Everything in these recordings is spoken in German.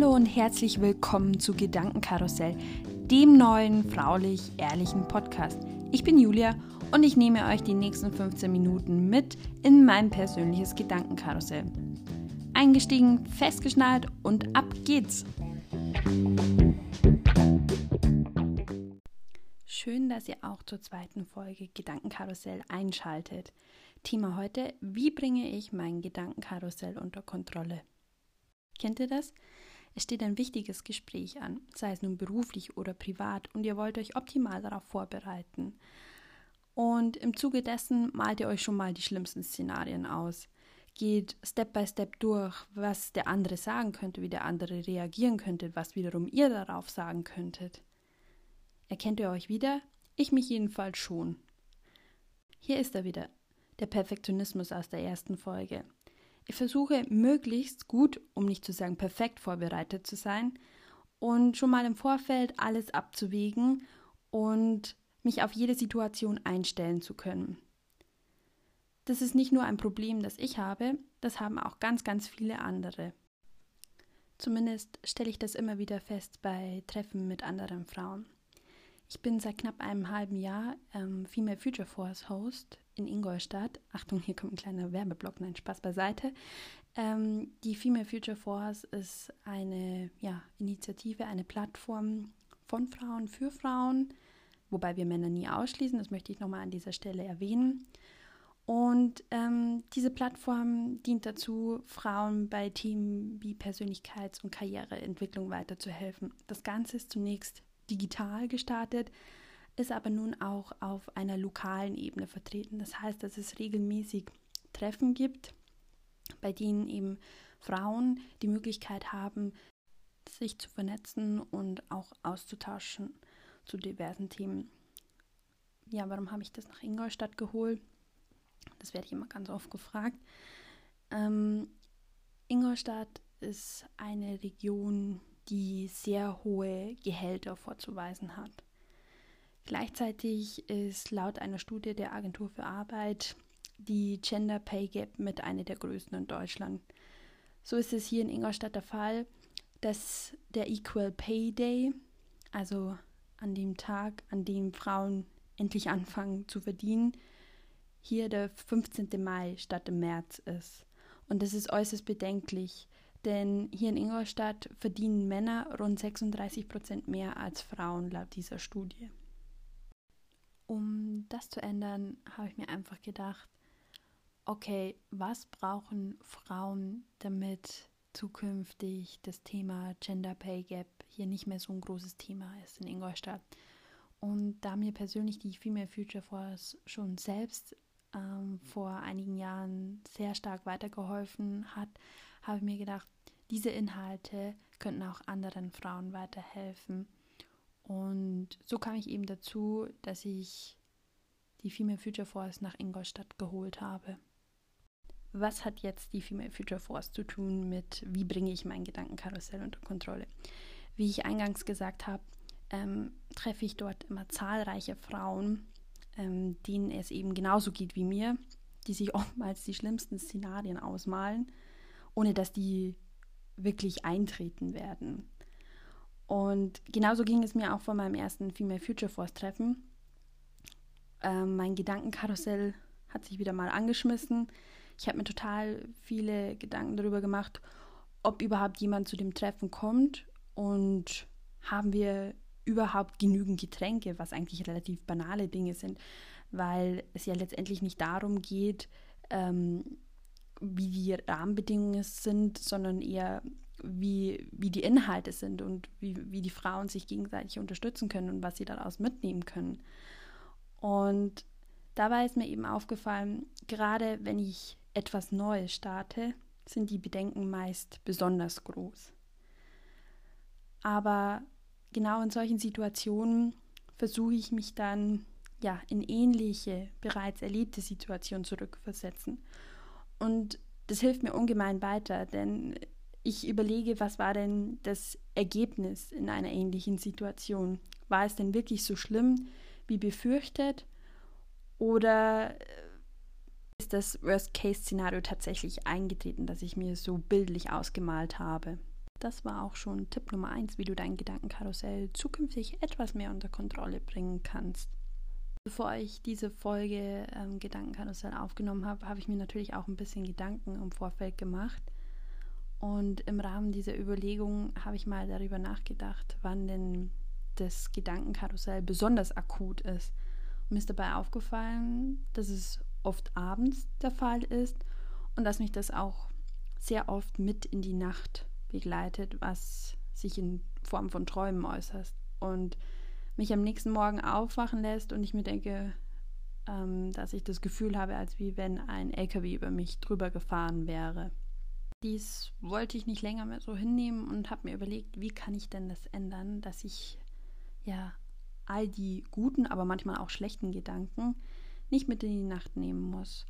Hallo und herzlich willkommen zu Gedankenkarussell, dem neuen fraulich-ehrlichen Podcast. Ich bin Julia und ich nehme euch die nächsten 15 Minuten mit in mein persönliches Gedankenkarussell. Eingestiegen, festgeschnallt und ab geht's! Schön, dass ihr auch zur zweiten Folge Gedankenkarussell einschaltet. Thema heute, wie bringe ich mein Gedankenkarussell unter Kontrolle? Kennt ihr das? Es steht ein wichtiges Gespräch an, sei es nun beruflich oder privat, und ihr wollt euch optimal darauf vorbereiten. Und im Zuge dessen malt ihr euch schon mal die schlimmsten Szenarien aus. Geht Step by Step durch, was der andere sagen könnte, wie der andere reagieren könnte, was wiederum ihr darauf sagen könntet. Erkennt ihr euch wieder? Ich mich jedenfalls schon. Hier ist er wieder, der Perfektionismus aus der ersten Folge. Ich versuche möglichst gut, um nicht zu sagen perfekt vorbereitet zu sein und schon mal im Vorfeld alles abzuwägen und mich auf jede Situation einstellen zu können. Das ist nicht nur ein Problem, das ich habe, das haben auch ganz, ganz viele andere. Zumindest stelle ich das immer wieder fest bei Treffen mit anderen Frauen. Ich bin seit knapp einem halben Jahr ähm, Female Future Force Host in Ingolstadt. Achtung, hier kommt ein kleiner Werbeblock, nein, Spaß beiseite. Ähm, die Female Future Force ist eine ja, Initiative, eine Plattform von Frauen für Frauen, wobei wir Männer nie ausschließen, das möchte ich nochmal an dieser Stelle erwähnen. Und ähm, diese Plattform dient dazu, Frauen bei Themen wie Persönlichkeits- und Karriereentwicklung weiterzuhelfen. Das Ganze ist zunächst digital gestartet, ist aber nun auch auf einer lokalen Ebene vertreten. Das heißt, dass es regelmäßig Treffen gibt, bei denen eben Frauen die Möglichkeit haben, sich zu vernetzen und auch auszutauschen zu diversen Themen. Ja, warum habe ich das nach Ingolstadt geholt? Das werde ich immer ganz oft gefragt. Ähm, Ingolstadt ist eine Region, die sehr hohe Gehälter vorzuweisen hat. Gleichzeitig ist laut einer Studie der Agentur für Arbeit die Gender Pay Gap mit einer der größten in Deutschland. So ist es hier in Ingolstadt der Fall, dass der Equal Pay Day, also an dem Tag, an dem Frauen endlich anfangen zu verdienen, hier der 15. Mai statt im März ist. Und das ist äußerst bedenklich, denn hier in Ingolstadt verdienen Männer rund 36 Prozent mehr als Frauen laut dieser Studie. Um das zu ändern, habe ich mir einfach gedacht, okay, was brauchen Frauen, damit zukünftig das Thema Gender Pay Gap hier nicht mehr so ein großes Thema ist in Ingolstadt? Und da mir persönlich die Female Future Force schon selbst ähm, vor einigen Jahren sehr stark weitergeholfen hat, habe ich mir gedacht, diese Inhalte könnten auch anderen Frauen weiterhelfen. Und so kam ich eben dazu, dass ich die Female Future Force nach Ingolstadt geholt habe. Was hat jetzt die Female Future Force zu tun mit, wie bringe ich mein Gedankenkarussell unter Kontrolle? Wie ich eingangs gesagt habe, ähm, treffe ich dort immer zahlreiche Frauen, ähm, denen es eben genauso geht wie mir, die sich oftmals die schlimmsten Szenarien ausmalen, ohne dass die wirklich eintreten werden. Und genauso ging es mir auch vor meinem ersten Female Future Force Treffen. Ähm, mein Gedankenkarussell hat sich wieder mal angeschmissen. Ich habe mir total viele Gedanken darüber gemacht, ob überhaupt jemand zu dem Treffen kommt und haben wir überhaupt genügend Getränke, was eigentlich relativ banale Dinge sind, weil es ja letztendlich nicht darum geht, ähm, wie die Rahmenbedingungen sind, sondern eher wie, wie die Inhalte sind und wie, wie die Frauen sich gegenseitig unterstützen können und was sie daraus mitnehmen können. Und dabei ist mir eben aufgefallen, gerade wenn ich etwas Neues starte, sind die Bedenken meist besonders groß. Aber genau in solchen Situationen versuche ich mich dann ja in ähnliche, bereits erlebte Situationen zurückversetzen und das hilft mir ungemein weiter, denn ich überlege, was war denn das Ergebnis in einer ähnlichen Situation? War es denn wirklich so schlimm wie befürchtet? Oder äh, ist das Worst-Case-Szenario tatsächlich eingetreten, das ich mir so bildlich ausgemalt habe? das war auch schon Tipp Nummer eins, wie du dein Gedankenkarussell zukünftig etwas mehr unter Kontrolle bringen kannst. Bevor ich diese Folge ähm, Gedankenkarussell aufgenommen habe, habe ich mir natürlich auch ein bisschen Gedanken im Vorfeld gemacht. Und im Rahmen dieser Überlegung habe ich mal darüber nachgedacht, wann denn das Gedankenkarussell besonders akut ist. Und mir ist dabei aufgefallen, dass es oft abends der Fall ist und dass mich das auch sehr oft mit in die Nacht begleitet, was sich in Form von Träumen äußert und mich am nächsten Morgen aufwachen lässt und ich mir denke, ähm, dass ich das Gefühl habe, als wie wenn ein LKW über mich drüber gefahren wäre. Dies wollte ich nicht länger mehr so hinnehmen und habe mir überlegt, wie kann ich denn das ändern, dass ich ja all die guten, aber manchmal auch schlechten Gedanken nicht mit in die Nacht nehmen muss.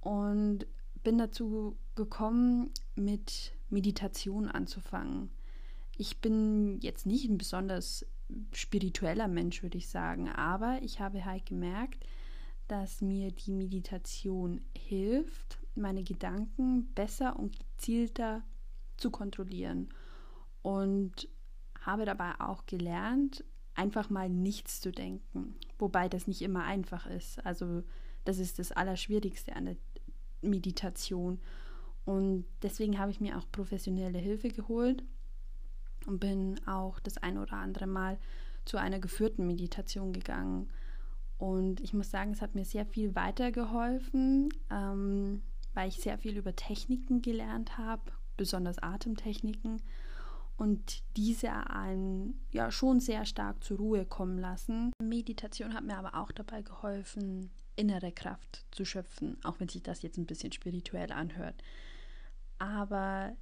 Und bin dazu gekommen, mit Meditation anzufangen. Ich bin jetzt nicht ein besonders spiritueller Mensch, würde ich sagen, aber ich habe halt gemerkt, dass mir die Meditation hilft, meine Gedanken besser und gezielter zu kontrollieren. Und habe dabei auch gelernt, einfach mal nichts zu denken. Wobei das nicht immer einfach ist. Also das ist das Allerschwierigste an der Meditation. Und deswegen habe ich mir auch professionelle Hilfe geholt und bin auch das ein oder andere Mal zu einer geführten Meditation gegangen. Und ich muss sagen, es hat mir sehr viel weitergeholfen, ähm, weil ich sehr viel über Techniken gelernt habe, besonders Atemtechniken. Und diese einen ja schon sehr stark zur Ruhe kommen lassen. Meditation hat mir aber auch dabei geholfen, innere Kraft zu schöpfen, auch wenn sich das jetzt ein bisschen spirituell anhört. Aber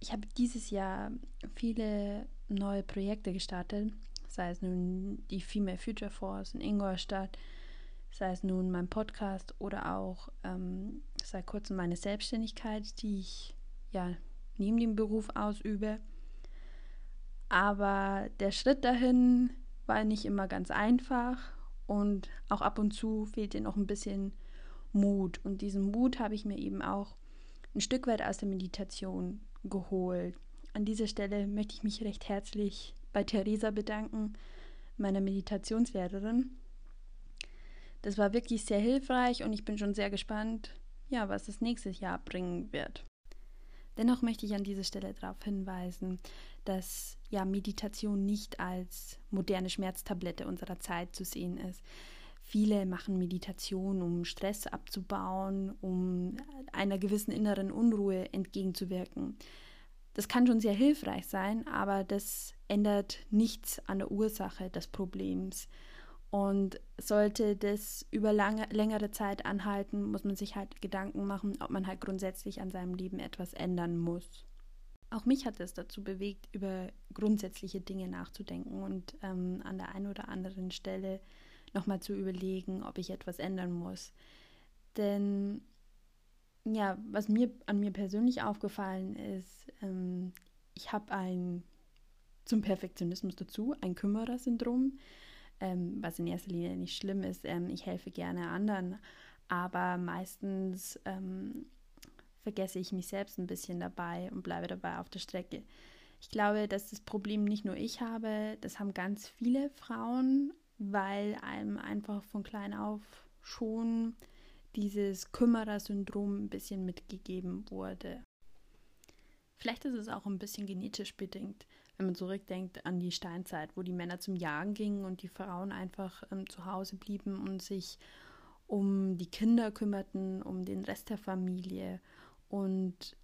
ich habe dieses Jahr viele neue Projekte gestartet, sei es nun die Female Future Force in Ingolstadt, sei es nun mein Podcast oder auch ähm, seit kurzem meine Selbstständigkeit, die ich ja neben dem Beruf ausübe. Aber der Schritt dahin war nicht immer ganz einfach und auch ab und zu fehlte noch ein bisschen Mut. Und diesen Mut habe ich mir eben auch ein Stück weit aus der Meditation geholt. An dieser Stelle möchte ich mich recht herzlich bei Theresa bedanken, meiner Meditationslehrerin. Das war wirklich sehr hilfreich und ich bin schon sehr gespannt, ja, was das nächste Jahr bringen wird. Dennoch möchte ich an dieser Stelle darauf hinweisen, dass ja Meditation nicht als moderne Schmerztablette unserer Zeit zu sehen ist. Viele machen Meditation, um Stress abzubauen, um einer gewissen inneren Unruhe entgegenzuwirken. Das kann schon sehr hilfreich sein, aber das ändert nichts an der Ursache des Problems. Und sollte das über lange, längere Zeit anhalten, muss man sich halt Gedanken machen, ob man halt grundsätzlich an seinem Leben etwas ändern muss. Auch mich hat es dazu bewegt, über grundsätzliche Dinge nachzudenken und ähm, an der einen oder anderen Stelle nochmal zu überlegen, ob ich etwas ändern muss. Denn ja, was mir an mir persönlich aufgefallen ist, ähm, ich habe ein zum Perfektionismus dazu, ein Kümmerer-Syndrom, ähm, was in erster Linie nicht schlimm ist. Ähm, ich helfe gerne anderen, aber meistens ähm, vergesse ich mich selbst ein bisschen dabei und bleibe dabei auf der Strecke. Ich glaube, dass das Problem nicht nur ich habe, das haben ganz viele Frauen, weil einem einfach von klein auf schon dieses Kümmerer-Syndrom ein bisschen mitgegeben wurde. Vielleicht ist es auch ein bisschen genetisch bedingt, wenn man zurückdenkt an die Steinzeit, wo die Männer zum Jagen gingen und die Frauen einfach ähm, zu Hause blieben und sich um die Kinder kümmerten, um den Rest der Familie und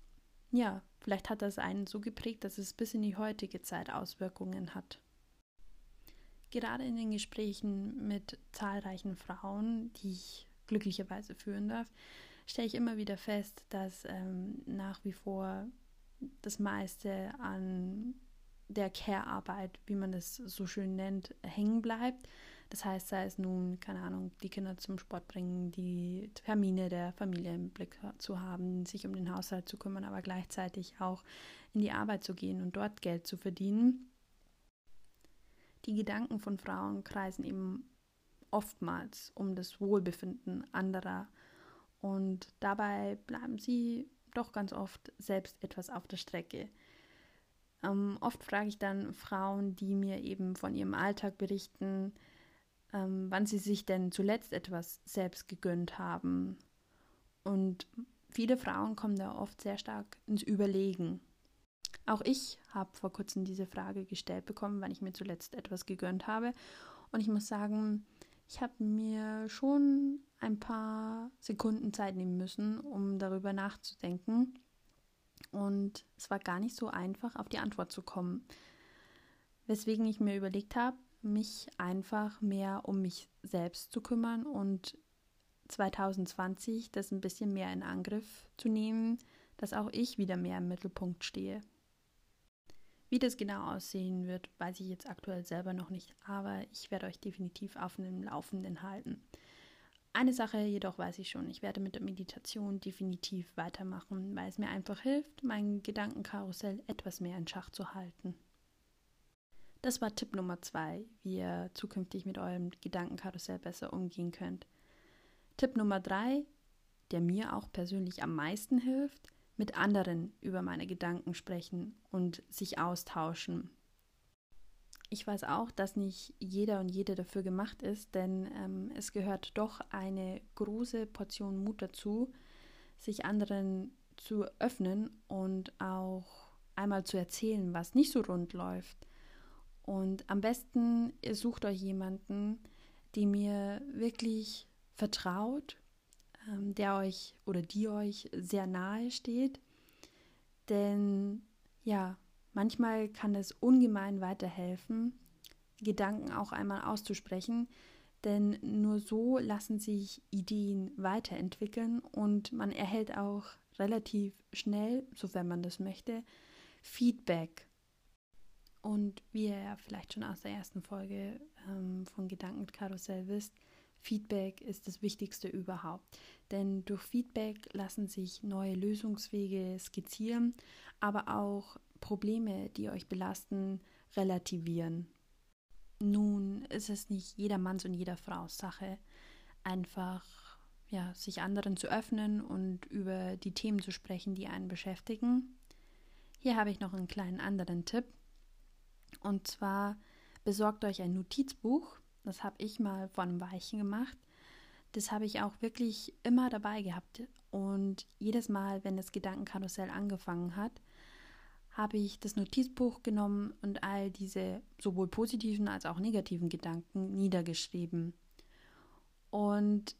ja, vielleicht hat das einen so geprägt, dass es bis in die heutige Zeit Auswirkungen hat. Gerade in den Gesprächen mit zahlreichen Frauen, die ich glücklicherweise führen darf, stelle ich immer wieder fest, dass ähm, nach wie vor das meiste an der Care-Arbeit, wie man das so schön nennt, hängen bleibt. Das heißt, sei es nun, keine Ahnung, die Kinder zum Sport bringen, die Termine der Familie im Blick zu haben, sich um den Haushalt zu kümmern, aber gleichzeitig auch in die Arbeit zu gehen und dort Geld zu verdienen. Die Gedanken von Frauen kreisen eben oftmals um das Wohlbefinden anderer und dabei bleiben sie doch ganz oft selbst etwas auf der Strecke. Ähm, oft frage ich dann Frauen, die mir eben von ihrem Alltag berichten, ähm, wann sie sich denn zuletzt etwas selbst gegönnt haben. Und viele Frauen kommen da oft sehr stark ins Überlegen. Auch ich habe vor kurzem diese Frage gestellt bekommen, wann ich mir zuletzt etwas gegönnt habe. Und ich muss sagen, ich habe mir schon ein paar Sekunden Zeit nehmen müssen, um darüber nachzudenken. Und es war gar nicht so einfach, auf die Antwort zu kommen. Weswegen ich mir überlegt habe, mich einfach mehr um mich selbst zu kümmern und 2020 das ein bisschen mehr in Angriff zu nehmen, dass auch ich wieder mehr im Mittelpunkt stehe. Wie das genau aussehen wird, weiß ich jetzt aktuell selber noch nicht, aber ich werde euch definitiv auf dem Laufenden halten. Eine Sache jedoch weiß ich schon, ich werde mit der Meditation definitiv weitermachen, weil es mir einfach hilft, mein Gedankenkarussell etwas mehr in Schach zu halten. Das war Tipp Nummer zwei, wie ihr zukünftig mit eurem Gedankenkarussell besser umgehen könnt. Tipp Nummer drei, der mir auch persönlich am meisten hilft, mit anderen über meine Gedanken sprechen und sich austauschen. Ich weiß auch, dass nicht jeder und jede dafür gemacht ist, denn ähm, es gehört doch eine große Portion Mut dazu, sich anderen zu öffnen und auch einmal zu erzählen, was nicht so rund läuft. Und am besten ihr sucht euch jemanden, die mir wirklich vertraut, der euch oder die euch sehr nahe steht. Denn ja, Manchmal kann es ungemein weiterhelfen, Gedanken auch einmal auszusprechen, denn nur so lassen sich Ideen weiterentwickeln und man erhält auch relativ schnell, sofern man das möchte, Feedback. Und wie ihr ja vielleicht schon aus der ersten Folge ähm, von Gedankenkarussell wisst, Feedback ist das Wichtigste überhaupt. Denn durch Feedback lassen sich neue Lösungswege skizzieren, aber auch Probleme, die euch belasten, relativieren. Nun ist es nicht jedermanns und jeder Frau's Sache, einfach ja, sich anderen zu öffnen und über die Themen zu sprechen, die einen beschäftigen. Hier habe ich noch einen kleinen anderen Tipp. Und zwar besorgt euch ein Notizbuch. Das habe ich mal vor einem Weichen gemacht. Das habe ich auch wirklich immer dabei gehabt. Und jedes Mal, wenn das Gedankenkarussell angefangen hat, habe ich das Notizbuch genommen und all diese sowohl positiven als auch negativen Gedanken niedergeschrieben. Und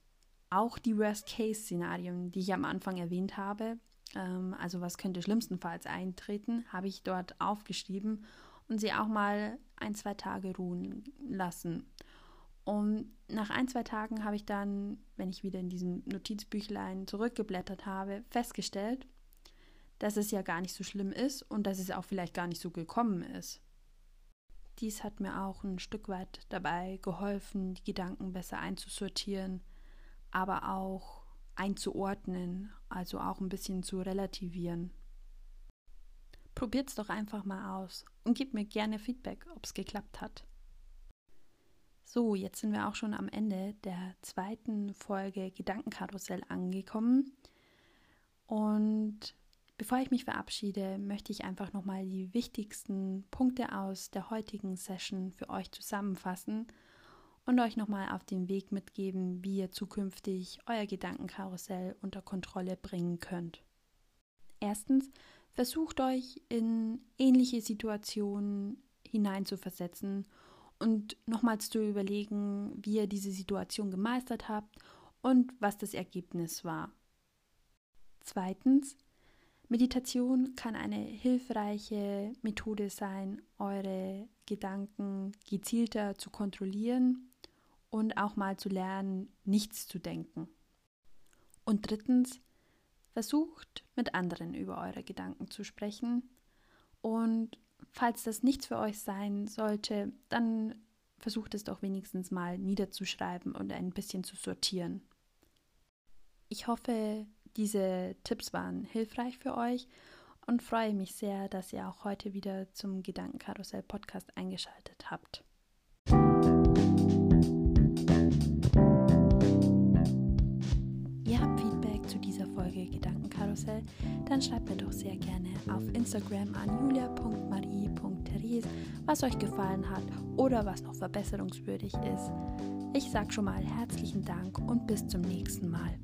auch die Worst-Case-Szenarien, die ich am Anfang erwähnt habe, ähm, also was könnte schlimmstenfalls eintreten, habe ich dort aufgeschrieben und sie auch mal ein, zwei Tage ruhen lassen. Und nach ein, zwei Tagen habe ich dann, wenn ich wieder in diesem Notizbüchlein zurückgeblättert habe, festgestellt, dass es ja gar nicht so schlimm ist und dass es auch vielleicht gar nicht so gekommen ist. Dies hat mir auch ein Stück weit dabei geholfen, die Gedanken besser einzusortieren, aber auch einzuordnen, also auch ein bisschen zu relativieren. Probiert's doch einfach mal aus und gebt mir gerne Feedback, ob es geklappt hat. So, jetzt sind wir auch schon am Ende der zweiten Folge Gedankenkarussell angekommen. Und Bevor ich mich verabschiede, möchte ich einfach nochmal die wichtigsten Punkte aus der heutigen Session für euch zusammenfassen und euch nochmal auf den Weg mitgeben, wie ihr zukünftig euer Gedankenkarussell unter Kontrolle bringen könnt. Erstens, versucht euch in ähnliche Situationen hineinzuversetzen und nochmals zu überlegen, wie ihr diese Situation gemeistert habt und was das Ergebnis war. Zweitens, Meditation kann eine hilfreiche Methode sein, eure Gedanken gezielter zu kontrollieren und auch mal zu lernen, nichts zu denken. Und drittens, versucht mit anderen über eure Gedanken zu sprechen und falls das nichts für euch sein sollte, dann versucht es doch wenigstens mal niederzuschreiben und ein bisschen zu sortieren. Ich hoffe, diese Tipps waren hilfreich für euch und freue mich sehr, dass ihr auch heute wieder zum Gedankenkarussell Podcast eingeschaltet habt. Folge Gedankenkarussell dann schreibt mir doch sehr gerne auf Instagram an julia.marie.therese, was euch gefallen hat oder was noch verbesserungswürdig ist. Ich sage schon mal herzlichen Dank und bis zum nächsten Mal.